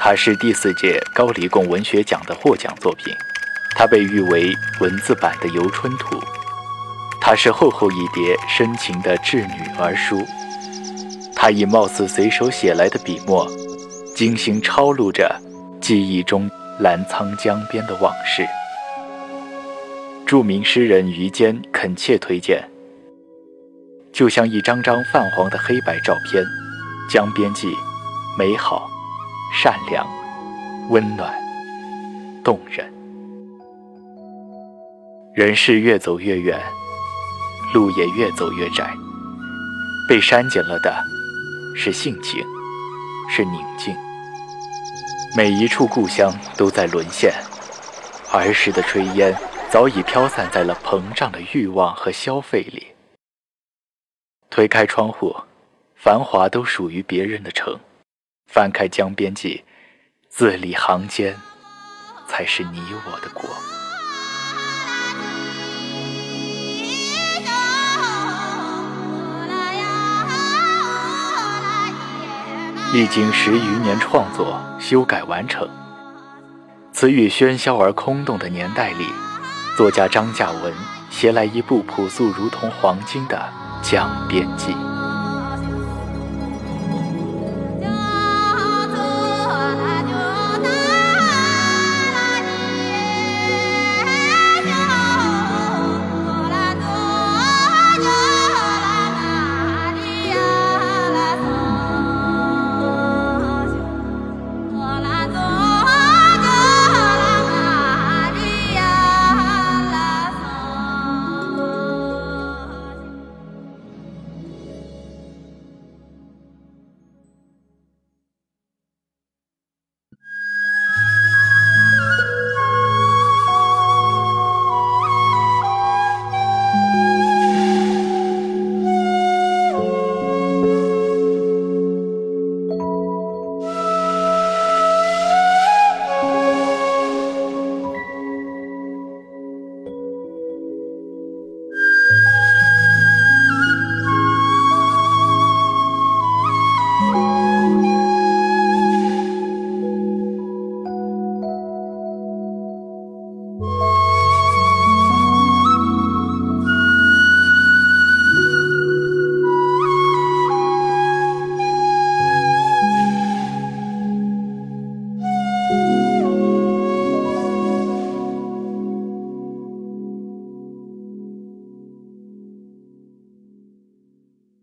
它是第四届高黎贡文学奖的获奖作品，它被誉为文字版的《游春图》，它是厚厚一叠深情的致女儿书，它以貌似随手写来的笔墨，精心抄录着记忆中澜沧江边的往事。著名诗人于坚恳切推荐，就像一张张泛黄的黑白照片，《江边记》，美好。善良、温暖、动人，人是越走越远，路也越走越窄。被删减了的，是性情，是宁静。每一处故乡都在沦陷，儿时的炊烟早已飘散在了膨胀的欲望和消费里。推开窗户，繁华都属于别人的城。翻开江边记，字里行间，才是你我的国。历经十余年创作、修改完成，词语喧嚣而空洞的年代里，作家张嘉文携来一部朴素如同黄金的《江边记》。